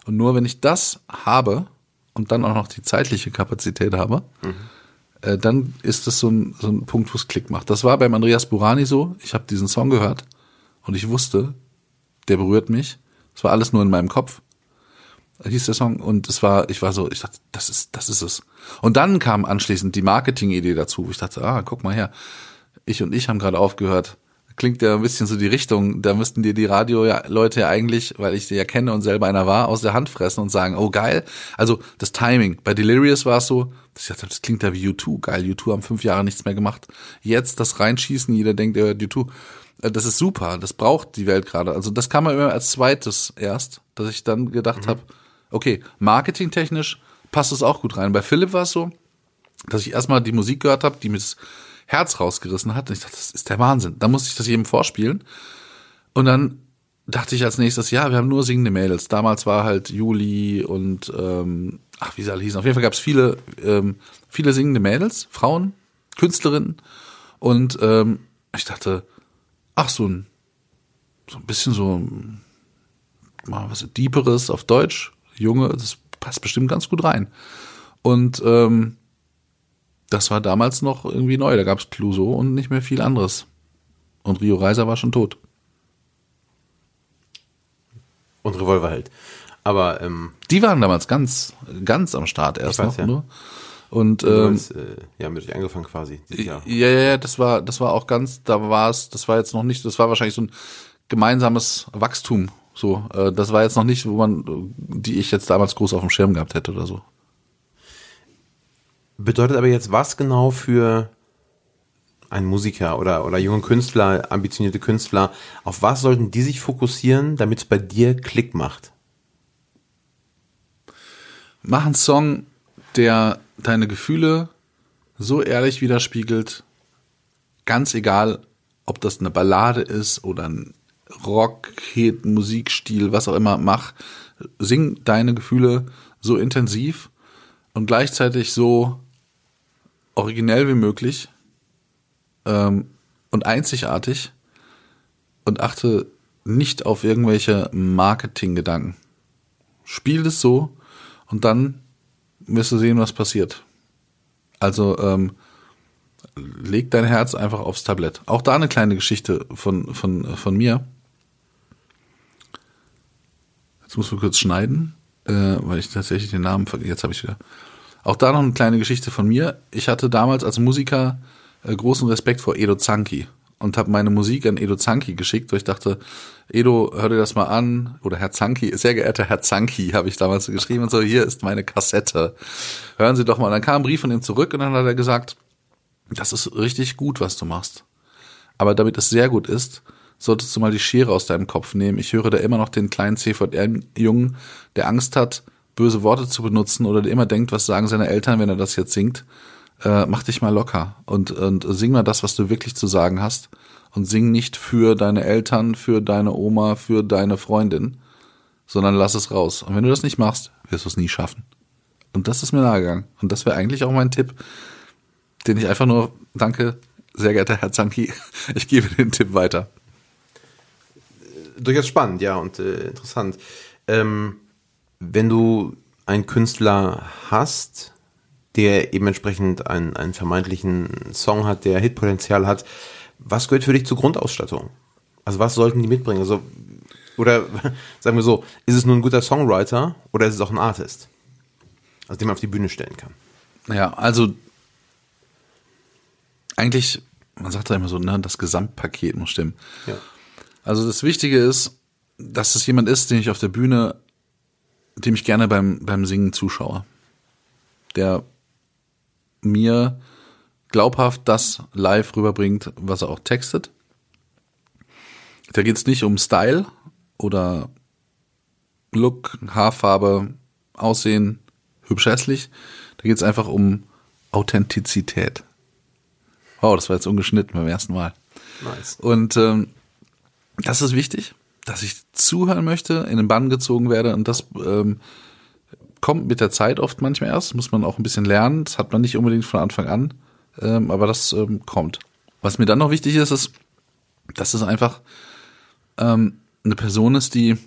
Und nur wenn ich das habe und dann auch noch die zeitliche Kapazität habe, mhm. Äh, dann ist das so ein, so ein Punkt, wo es Klick macht. Das war beim Andreas Burani so. Ich habe diesen Song gehört und ich wusste, der berührt mich. Es war alles nur in meinem Kopf hieß der Song und es war, ich war so, ich dachte, das ist, das ist es. Und dann kam anschließend die Marketing-Idee dazu. Ich dachte, ah, guck mal her, ich und ich haben gerade aufgehört. Klingt ja ein bisschen so die Richtung, da müssten dir die Radio-Leute ja eigentlich, weil ich sie ja kenne und selber einer war, aus der Hand fressen und sagen, oh geil. Also das Timing. Bei Delirious war es so, ich dachte, das klingt ja wie U2, geil, U2 haben fünf Jahre nichts mehr gemacht. Jetzt das reinschießen, jeder denkt, er hört U2 äh, das ist super, das braucht die Welt gerade. Also das kam mir immer als zweites erst, dass ich dann gedacht mhm. habe, okay, marketingtechnisch passt es auch gut rein. Bei Philipp war es so, dass ich erstmal die Musik gehört habe, die mir das Herz rausgerissen hat. Und ich dachte, das ist der Wahnsinn. Da musste ich das jedem vorspielen. Und dann dachte ich als nächstes, ja, wir haben nur singende Mädels. Damals war halt Juli und ähm, ach, wie sie alle hießen. Auf jeden Fall gab es viele, ähm, viele singende Mädels, Frauen, Künstlerinnen. Und ähm, ich dachte, ach, so ein, so ein bisschen so mal was Deeperes auf Deutsch Junge, das passt bestimmt ganz gut rein. Und ähm, das war damals noch irgendwie neu. Da gab es Clouseau und nicht mehr viel anderes. Und Rio Reiser war schon tot. Und Revolverheld. Aber ähm, die waren damals ganz, ganz am Start erst weiß, noch ja. nur. Und ähm, hast, äh, ja, mit euch angefangen quasi. Ja, ja, ja, das war, das war auch ganz, da war es, das war jetzt noch nicht, das war wahrscheinlich so ein gemeinsames Wachstum so, äh, das war jetzt noch nicht, wo man, die ich jetzt damals groß auf dem Schirm gehabt hätte oder so. Bedeutet aber jetzt was genau für einen Musiker oder, oder jungen Künstler, ambitionierte Künstler, auf was sollten die sich fokussieren, damit es bei dir Klick macht? Mach einen Song, der deine Gefühle so ehrlich widerspiegelt, ganz egal, ob das eine Ballade ist oder ein Rock, Hit, Musikstil, was auch immer, mach, sing deine Gefühle so intensiv und gleichzeitig so originell wie möglich ähm, und einzigartig und achte nicht auf irgendwelche Marketinggedanken. Spiel es so und dann wirst du sehen, was passiert. Also ähm, leg dein Herz einfach aufs Tablett. Auch da eine kleine Geschichte von, von, von mir. Jetzt muss man kurz schneiden, äh, weil ich tatsächlich den Namen vergesse. Jetzt habe ich wieder. Auch da noch eine kleine Geschichte von mir. Ich hatte damals als Musiker äh, großen Respekt vor Edo Zanki und habe meine Musik an Edo Zanki geschickt, weil ich dachte, Edo, hör dir das mal an. Oder Herr Zanki, sehr geehrter Herr Zanki, habe ich damals geschrieben und so, hier ist meine Kassette. Hören Sie doch mal. Und dann kam ein Brief von ihm zurück und dann hat er gesagt, das ist richtig gut, was du machst. Aber damit es sehr gut ist, solltest du mal die Schere aus deinem Kopf nehmen. Ich höre da immer noch den kleinen CVR-Jungen, der Angst hat, böse Worte zu benutzen oder der immer denkt, was sagen seine Eltern, wenn er das jetzt singt. Äh, mach dich mal locker und, und sing mal das, was du wirklich zu sagen hast. Und sing nicht für deine Eltern, für deine Oma, für deine Freundin, sondern lass es raus. Und wenn du das nicht machst, wirst du es nie schaffen. Und das ist mir nahegegangen. Und das wäre eigentlich auch mein Tipp den ich einfach nur, danke, sehr geehrter Herr Zanki, ich gebe den Tipp weiter. Durchaus spannend, ja, und äh, interessant. Ähm, wenn du einen Künstler hast, der eben entsprechend einen, einen vermeintlichen Song hat, der Hitpotenzial hat, was gehört für dich zur Grundausstattung? Also was sollten die mitbringen? Also, oder sagen wir so, ist es nur ein guter Songwriter oder ist es auch ein Artist? Also den man auf die Bühne stellen kann. Ja, also eigentlich, man sagt ja immer so, ne, das Gesamtpaket muss stimmen. Ja. Also das Wichtige ist, dass es jemand ist, den ich auf der Bühne, dem ich gerne beim, beim Singen zuschaue. Der mir glaubhaft das live rüberbringt, was er auch textet. Da geht es nicht um Style oder Look, Haarfarbe, Aussehen, hübsch hässlich. Da geht es einfach um Authentizität. Oh, das war jetzt ungeschnitten beim ersten Mal. Nice. Und ähm, das ist wichtig, dass ich zuhören möchte, in den Bann gezogen werde. Und das ähm, kommt mit der Zeit oft manchmal erst, muss man auch ein bisschen lernen. Das hat man nicht unbedingt von Anfang an, ähm, aber das ähm, kommt. Was mir dann noch wichtig ist, ist, dass es einfach ähm, eine Person ist, die,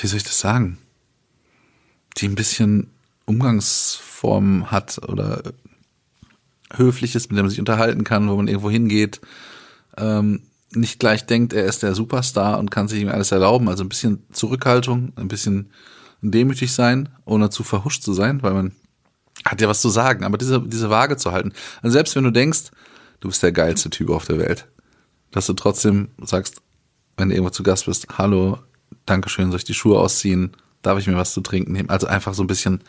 wie soll ich das sagen, die ein bisschen Umgangsform hat oder höflich ist, mit dem man sich unterhalten kann, wo man irgendwo hingeht, ähm, nicht gleich denkt, er ist der Superstar und kann sich ihm alles erlauben. Also ein bisschen Zurückhaltung, ein bisschen demütig sein, ohne zu verhuscht zu sein, weil man hat ja was zu sagen, aber diese, diese Waage zu halten. Also selbst wenn du denkst, du bist der geilste Typ auf der Welt, dass du trotzdem sagst, wenn du irgendwo zu Gast bist, hallo, Dankeschön, soll ich die Schuhe ausziehen? Darf ich mir was zu trinken nehmen? Also einfach so ein bisschen,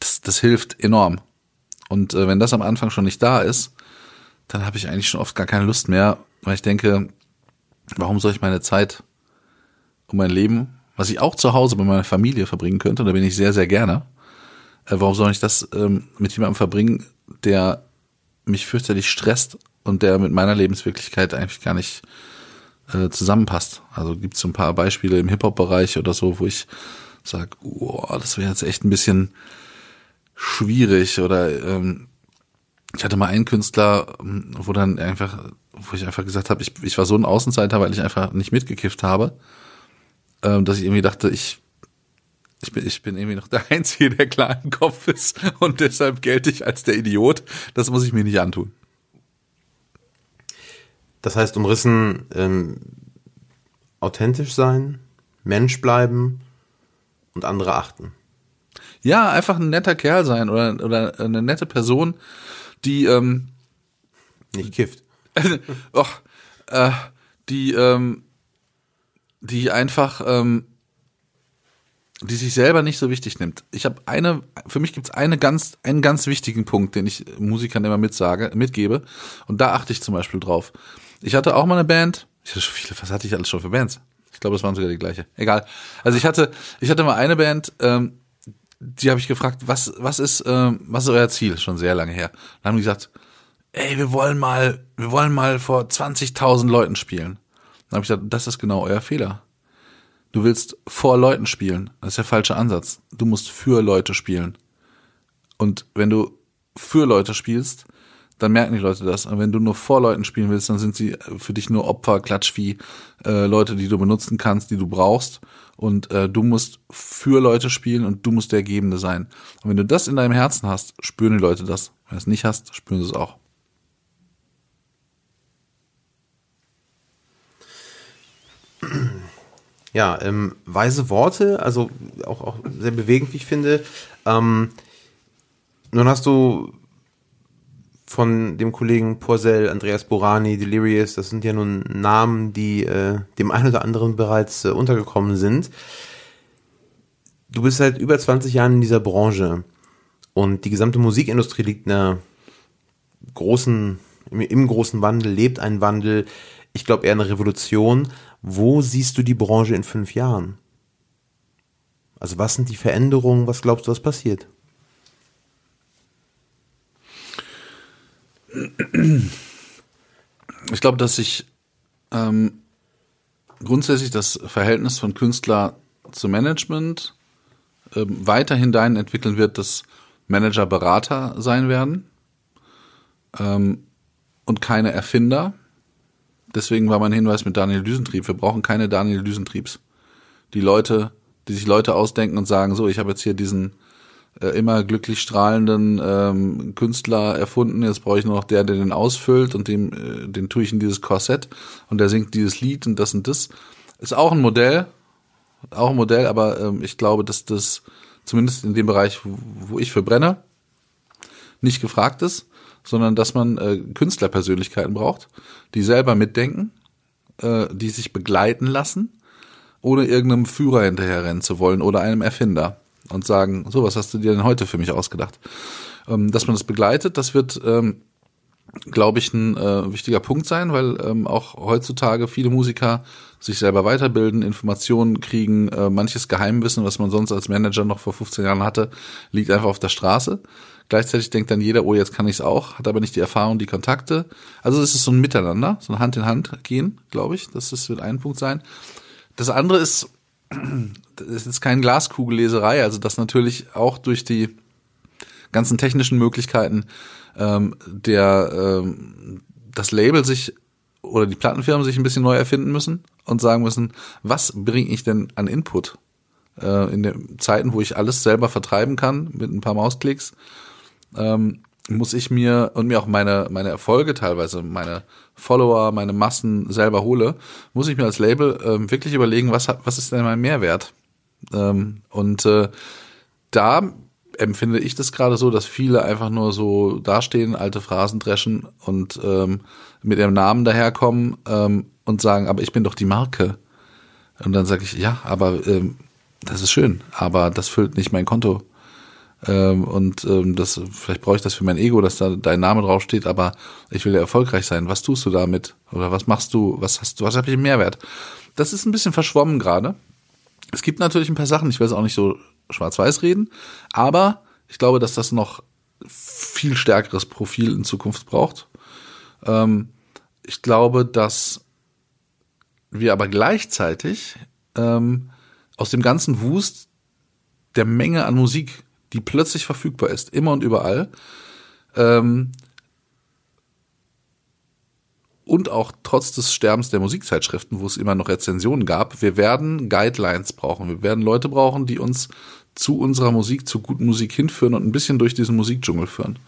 das, das hilft enorm. Und äh, wenn das am Anfang schon nicht da ist, dann habe ich eigentlich schon oft gar keine Lust mehr, weil ich denke, warum soll ich meine Zeit um mein Leben, was ich auch zu Hause bei meiner Familie verbringen könnte, da bin ich sehr, sehr gerne, äh, warum soll ich das ähm, mit jemandem verbringen, der mich fürchterlich stresst und der mit meiner Lebenswirklichkeit eigentlich gar nicht äh, zusammenpasst. Also gibt es so ein paar Beispiele im Hip-Hop-Bereich oder so, wo ich sage, oh, das wäre jetzt echt ein bisschen schwierig oder ähm, ich hatte mal einen Künstler, ähm, wo dann einfach, wo ich einfach gesagt habe, ich, ich war so ein Außenseiter, weil ich einfach nicht mitgekifft habe, ähm, dass ich irgendwie dachte, ich ich bin, ich bin irgendwie noch der Einzige, der klar im Kopf ist und deshalb gelte ich als der Idiot. Das muss ich mir nicht antun. Das heißt, umrissen, ähm, authentisch sein, Mensch bleiben und andere achten. Ja, einfach ein netter Kerl sein oder, oder eine nette Person, die ähm, nicht kifft. oh, äh, die ähm, die einfach ähm, die sich selber nicht so wichtig nimmt. Ich habe eine, für mich gibt es eine ganz, einen ganz wichtigen Punkt, den ich Musikern immer mitsage, mitgebe. Und da achte ich zum Beispiel drauf. Ich hatte auch mal eine Band. Ich hatte schon viele, was hatte ich alles schon für Bands? Ich glaube, das waren sogar die gleiche. Egal. Also ich hatte, ich hatte mal eine Band, ähm, die habe ich gefragt, was, was ist, ähm, was ist euer Ziel? Schon sehr lange her. Dann haben die gesagt, ey, wir wollen mal, wir wollen mal vor 20.000 Leuten spielen. Dann habe ich gesagt, das ist genau euer Fehler. Du willst vor Leuten spielen. Das ist der falsche Ansatz. Du musst für Leute spielen. Und wenn du für Leute spielst, dann merken die Leute das. Und wenn du nur vor Leuten spielen willst, dann sind sie für dich nur Opfer, Klatschvieh, äh, Leute, die du benutzen kannst, die du brauchst. Und äh, du musst für Leute spielen und du musst der Gebende sein. Und wenn du das in deinem Herzen hast, spüren die Leute das. Wenn du es nicht hast, spüren sie es auch. Ja, ähm, weise Worte, also auch, auch sehr bewegend, wie ich finde. Ähm, nun hast du von dem Kollegen Porcel, Andreas Borani, Delirious, das sind ja nun Namen, die äh, dem einen oder anderen bereits äh, untergekommen sind. Du bist seit über 20 Jahren in dieser Branche und die gesamte Musikindustrie liegt in einer großen, im, im großen Wandel, lebt ein Wandel, ich glaube eher eine Revolution. Wo siehst du die Branche in fünf Jahren? Also was sind die Veränderungen? Was glaubst du, was passiert? Ich glaube, dass sich ähm, grundsätzlich das Verhältnis von Künstler zu Management ähm, weiterhin dahin entwickeln wird, dass Manager Berater sein werden ähm, und keine Erfinder. Deswegen war mein Hinweis mit Daniel Düsentrieb. Wir brauchen keine Daniel Düsentriebs. Die Leute, die sich Leute ausdenken und sagen, so, ich habe jetzt hier diesen äh, immer glücklich strahlenden ähm, Künstler erfunden. Jetzt brauche ich nur noch der, der den ausfüllt und dem, äh, den tue ich in dieses Korsett und der singt dieses Lied und das und das. Ist auch ein Modell, auch ein Modell, aber ähm, ich glaube, dass das zumindest in dem Bereich, wo, wo ich für brenne, nicht gefragt ist, sondern dass man äh, Künstlerpersönlichkeiten braucht, die selber mitdenken, äh, die sich begleiten lassen, ohne irgendeinem Führer hinterherrennen zu wollen oder einem Erfinder und sagen, so, was hast du dir denn heute für mich ausgedacht? Ähm, dass man das begleitet, das wird, ähm, glaube ich, ein äh, wichtiger Punkt sein, weil ähm, auch heutzutage viele Musiker sich selber weiterbilden, Informationen kriegen, äh, manches Geheimwissen, was man sonst als Manager noch vor 15 Jahren hatte, liegt einfach auf der Straße. Gleichzeitig denkt dann jeder, oh, jetzt kann ich es auch, hat aber nicht die Erfahrung, die Kontakte. Also es ist so ein Miteinander, so ein Hand in Hand gehen, glaube ich. Das, das wird ein Punkt sein. Das andere ist, das ist keine Glaskugelleserei, also das natürlich auch durch die ganzen technischen Möglichkeiten ähm, der ähm, das Label sich oder die Plattenfirmen sich ein bisschen neu erfinden müssen und sagen müssen, was bringe ich denn an Input äh, in den Zeiten, wo ich alles selber vertreiben kann mit ein paar Mausklicks, ähm, muss ich mir und mir auch meine meine Erfolge teilweise meine Follower, meine Massen selber hole, muss ich mir als Label ähm, wirklich überlegen, was was ist denn mein Mehrwert? Ähm, und äh, da empfinde ich das gerade so, dass viele einfach nur so dastehen, alte Phrasen dreschen und ähm, mit ihrem Namen daherkommen ähm, und sagen, aber ich bin doch die Marke. Und dann sage ich, ja, aber ähm, das ist schön, aber das füllt nicht mein Konto. Ähm, und ähm, das, vielleicht brauche ich das für mein Ego, dass da dein Name draufsteht, aber ich will ja erfolgreich sein. Was tust du damit? Oder was machst du? Was hast du? Was habe ich im Mehrwert? Das ist ein bisschen verschwommen gerade. Es gibt natürlich ein paar Sachen, ich will es auch nicht so schwarz-weiß reden, aber ich glaube, dass das noch viel stärkeres Profil in Zukunft braucht. Ähm, ich glaube, dass wir aber gleichzeitig ähm, aus dem ganzen Wust der Menge an Musik, die plötzlich verfügbar ist, immer und überall, ähm, und auch trotz des Sterbens der Musikzeitschriften, wo es immer noch Rezensionen gab, wir werden Guidelines brauchen. Wir werden Leute brauchen, die uns zu unserer Musik, zu guten Musik hinführen und ein bisschen durch diesen Musikdschungel führen.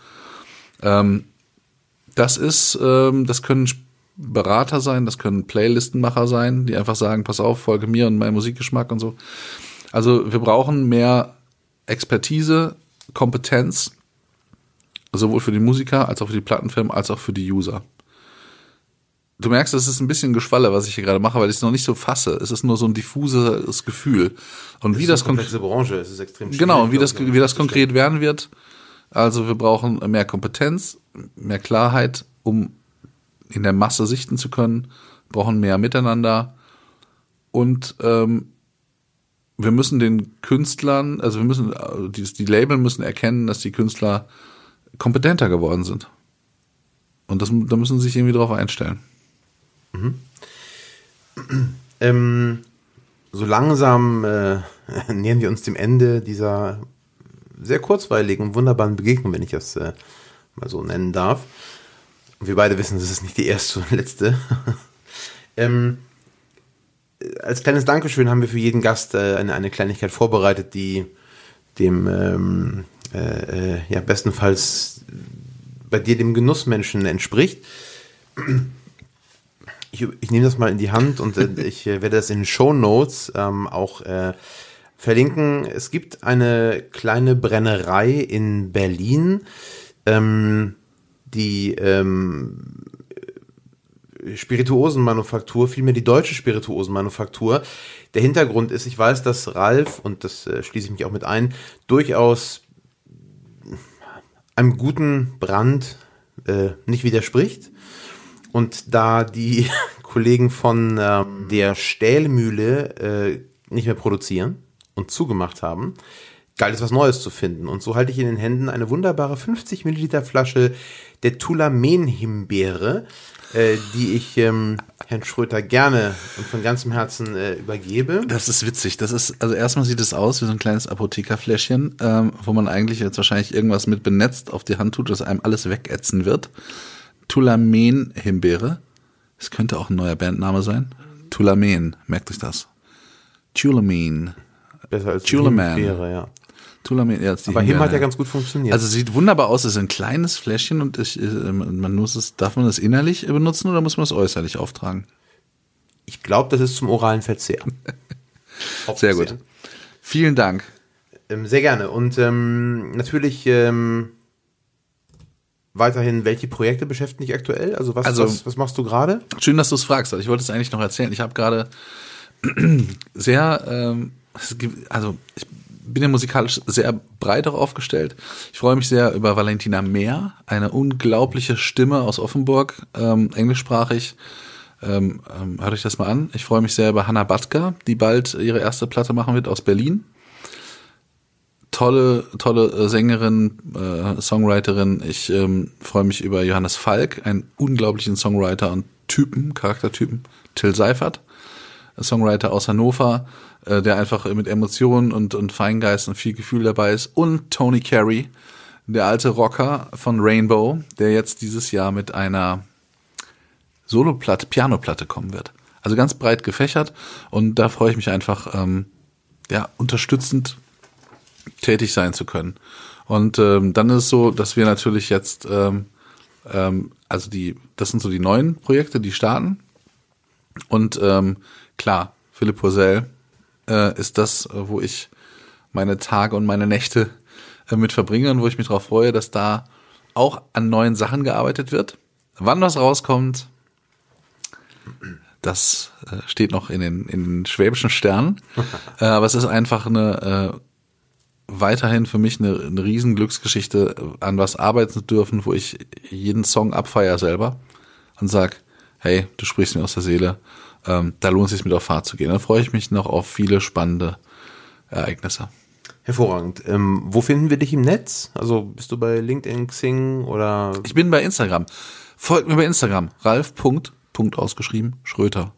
Ähm, das ist, ähm, das können Berater sein, das können Playlistenmacher sein, die einfach sagen, pass auf, folge mir und meinem Musikgeschmack und so. Also wir brauchen mehr Expertise, Kompetenz, sowohl für die Musiker als auch für die Plattenfirmen als auch für die User du merkst, es ist ein bisschen Geschwalle, was ich hier gerade mache, weil ich es noch nicht so fasse. Es ist nur so ein diffuses Gefühl. Und das wie das komplexe Branche, es ist extrem Genau, und wie das, wie das konkret werden wird. Also wir brauchen mehr Kompetenz, mehr Klarheit, um in der Masse sichten zu können, brauchen mehr Miteinander und ähm, wir müssen den Künstlern, also wir müssen, die, die Label müssen erkennen, dass die Künstler kompetenter geworden sind. Und das, da müssen sie sich irgendwie drauf einstellen. Mhm. Ähm, so langsam äh, nähern wir uns dem Ende dieser sehr kurzweiligen und wunderbaren Begegnung, wenn ich das äh, mal so nennen darf. wir beide wissen, das ist nicht die erste und letzte. ähm, als kleines Dankeschön haben wir für jeden Gast äh, eine, eine Kleinigkeit vorbereitet, die dem ähm, äh, äh, ja bestenfalls bei dir dem Genussmenschen entspricht. Ich, ich nehme das mal in die Hand und äh, ich äh, werde das in den Show Notes ähm, auch äh, verlinken. Es gibt eine kleine Brennerei in Berlin, ähm, die ähm, Spirituosenmanufaktur, vielmehr die deutsche Spirituosenmanufaktur. Der Hintergrund ist, ich weiß, dass Ralf, und das äh, schließe ich mich auch mit ein, durchaus einem guten Brand äh, nicht widerspricht. Und da die Kollegen von ähm, der Stählmühle äh, nicht mehr produzieren und zugemacht haben, galt es was Neues zu finden. Und so halte ich in den Händen eine wunderbare 50 Milliliter Flasche der Tulamen-Himbeere, äh, die ich ähm, Herrn Schröter gerne und von ganzem Herzen äh, übergebe. Das ist witzig. Das ist, also erstmal sieht es aus wie so ein kleines Apothekerfläschchen, ähm, wo man eigentlich jetzt wahrscheinlich irgendwas mit benetzt auf die Hand tut, dass einem alles wegätzen wird. Tulamen-Himbeere. Es könnte auch ein neuer Bandname sein. Tulamen, merkt euch das. Tulamen. Besser als Tulaman. Himbeere, ja. Tulamen, ja, Aber Him hat ja ganz gut funktioniert. Also sieht wunderbar aus, es ist ein kleines Fläschchen und ich, äh, man muss es, darf man das innerlich benutzen oder muss man es äußerlich auftragen? ich glaube, das ist zum oralen Verzehr. Sehr gut. Vielen Dank. Ähm, sehr gerne. Und ähm, natürlich ähm, weiterhin, welche Projekte beschäftigen dich aktuell? Also was, Also- was, was machst du gerade? Schön, dass du es fragst. Ich wollte es eigentlich noch erzählen. Ich habe gerade sehr, ähm, also ich bin ja musikalisch sehr breit auch aufgestellt. Ich freue mich sehr über Valentina Mehr, eine unglaubliche Stimme aus Offenburg, ähm, englischsprachig. Ähm, ähm, hört euch das mal an. Ich freue mich sehr über Hannah Batka, die bald ihre erste Platte machen wird aus Berlin. Tolle, tolle äh, Sängerin, äh, Songwriterin. Ich ähm, freue mich über Johannes Falk, einen unglaublichen Songwriter und Typen, Charaktertypen. Till Seifert, Songwriter aus Hannover, äh, der einfach mit Emotionen und, und Feingeist und viel Gefühl dabei ist. Und Tony Carey, der alte Rocker von Rainbow, der jetzt dieses Jahr mit einer Soloplatte, Pianoplatte kommen wird. Also ganz breit gefächert und da freue ich mich einfach, ähm, ja, unterstützend tätig sein zu können. Und ähm, dann ist es so, dass wir natürlich jetzt, ähm, ähm, also die, das sind so die neuen Projekte, die starten. Und ähm, klar, Philipp Purcell äh, ist das, äh, wo ich meine Tage und meine Nächte äh, mit verbringe und wo ich mich darauf freue, dass da auch an neuen Sachen gearbeitet wird. Wann was rauskommt, das äh, steht noch in den, in den schwäbischen Sternen. äh, aber es ist einfach eine äh, weiterhin für mich eine, eine riesen Glücksgeschichte, an was arbeiten zu dürfen, wo ich jeden Song abfeier selber und sag, hey, du sprichst mir aus der Seele, ähm, da lohnt es sich mit auf Fahrt zu gehen. Dann freue ich mich noch auf viele spannende Ereignisse. Hervorragend. Ähm, wo finden wir dich im Netz? Also bist du bei LinkedIn, Xing oder Ich bin bei Instagram. Folgt mir bei Instagram. Ralf. Punkt, Punkt ausgeschrieben. Schröter.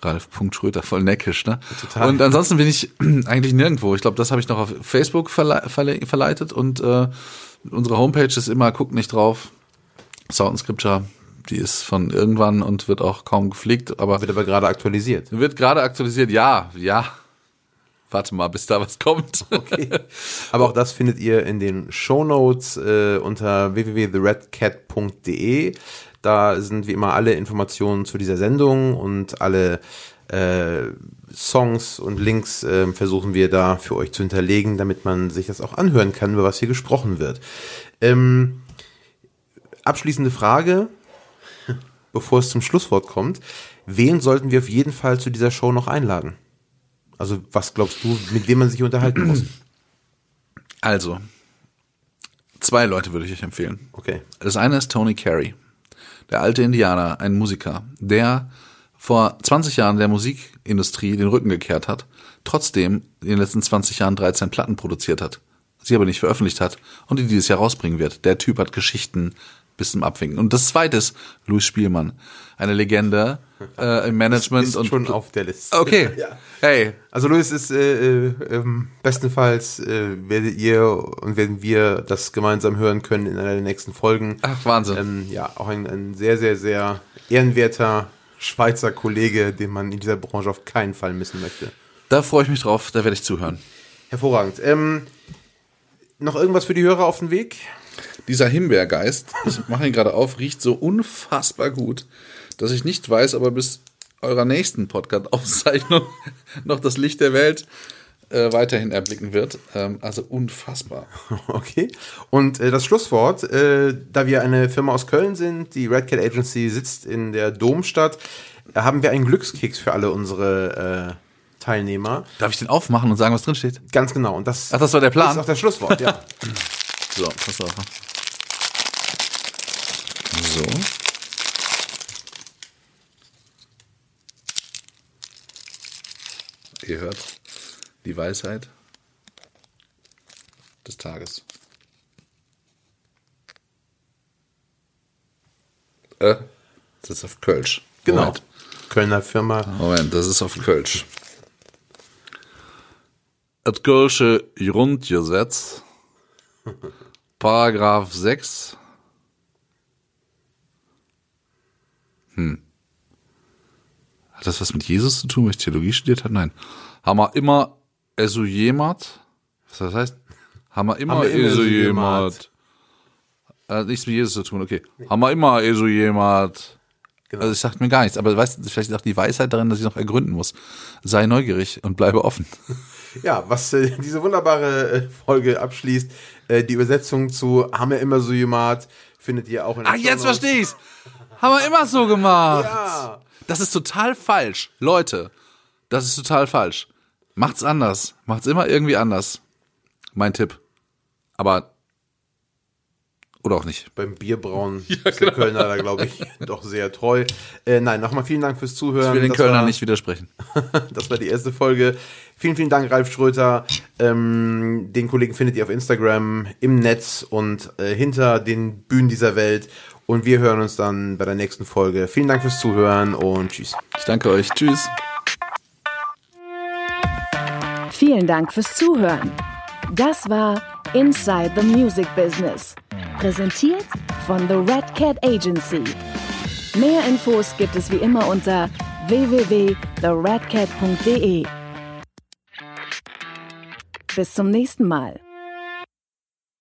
Ralf. Punkt Schröter. Voll neckisch, ne? Total. Und ansonsten bin ich eigentlich nirgendwo. Ich glaube, das habe ich noch auf Facebook verle verle verleitet und äh, unsere Homepage ist immer, guckt nicht drauf. Sound Scripture, die ist von irgendwann und wird auch kaum gepflegt, aber wird aber gerade aktualisiert? wird gerade aktualisiert. Ja, ja. Warte mal, bis da was kommt. Aber auch das findet ihr in den Shownotes äh, unter www.theredcat.de. Da sind wie immer alle Informationen zu dieser Sendung und alle äh, Songs und Links äh, versuchen wir da für euch zu hinterlegen, damit man sich das auch anhören kann, über was hier gesprochen wird. Ähm, abschließende Frage, bevor es zum Schlusswort kommt. Wen sollten wir auf jeden Fall zu dieser Show noch einladen? Also was glaubst du, mit wem man sich unterhalten muss? Also, zwei Leute würde ich euch empfehlen. Okay. Das eine ist Tony Carey, der alte Indianer, ein Musiker, der vor 20 Jahren der Musikindustrie den Rücken gekehrt hat, trotzdem in den letzten 20 Jahren 13 Platten produziert hat, sie aber nicht veröffentlicht hat und die dieses Jahr rausbringen wird. Der Typ hat Geschichten bis zum Abwinken. Und das zweite ist Louis Spielmann, eine Legende äh, im Management ist und schon auf der Liste. Okay. Ja. Hey, Also Luis ist äh, äh, ähm, bestenfalls äh, werdet ihr und werden wir das gemeinsam hören können in einer der nächsten Folgen. ach Wahnsinn. Ähm, ja, auch ein, ein sehr, sehr, sehr ehrenwerter Schweizer Kollege, den man in dieser Branche auf keinen Fall missen möchte. da freue ich mich drauf, da werde ich zuhören. Hervorragend. Ähm, noch irgendwas für die Hörer auf den Weg? Dieser Himbeergeist, ich mache ihn gerade auf, riecht so unfassbar gut, dass ich nicht weiß, ob er bis eurer nächsten Podcast-Aufzeichnung noch das Licht der Welt äh, weiterhin erblicken wird. Ähm, also unfassbar. Okay. Und äh, das Schlusswort, äh, da wir eine Firma aus Köln sind, die Red Cat Agency sitzt in der Domstadt, äh, haben wir einen Glückskeks für alle unsere äh, Teilnehmer. Darf ich den aufmachen und sagen, was drin steht? Ganz genau. Und das, Ach, das war der Plan? ist auch das Schlusswort, ja. So, pass auf. So. Ihr hört die Weisheit des Tages. Äh, das ist auf Kölsch. Genau. Moment, Kölner Firma. Moment das ist auf Kölsch. Das Kölsche Grundgesetz, Paragraph 6. Hm. Hat das was mit Jesus zu tun, weil ich Theologie studiert habe? Nein. Haben wir immer also jemand? Was das heißt? Haben wir immer so jemand? Hat nichts mit Jesus zu tun, okay. Haben wir immer also jemand? Genau. Also ich sagt mir gar nichts, aber weißt vielleicht ist auch die Weisheit darin, dass ich noch ergründen muss. Sei neugierig und bleibe offen. Ja, was äh, diese wunderbare äh, Folge abschließt, äh, die Übersetzung zu Haben wir immer so jemand, findet ihr auch in den Ah, jetzt verstehe ich's. Haben wir immer so gemacht. Ja. Das ist total falsch. Leute, das ist total falsch. Macht's anders. Macht's immer irgendwie anders. Mein Tipp. Aber oder auch nicht. Beim Bierbrauen ist genau. der Kölner da, glaube ich, doch sehr treu. Äh, nein, nochmal vielen Dank fürs Zuhören. Ich will den Das Kölner war- nicht widersprechen. Das war die erste Folge. Vielen, vielen Dank, Ralf Schröter. Ähm, den Kollegen findet ihr auf Instagram, im Netz und äh, hinter den Bühnen dieser Welt. Und wir hören uns dann bei der nächsten Folge. Vielen Dank fürs Zuhören und tschüss. Ich danke euch. Tschüss. Vielen Dank fürs Zuhören. Das war Inside the Music Business. Präsentiert von The Red Cat Agency. Mehr Infos gibt es wie immer unter www.theredcat.de. Bis zum nächsten Mal.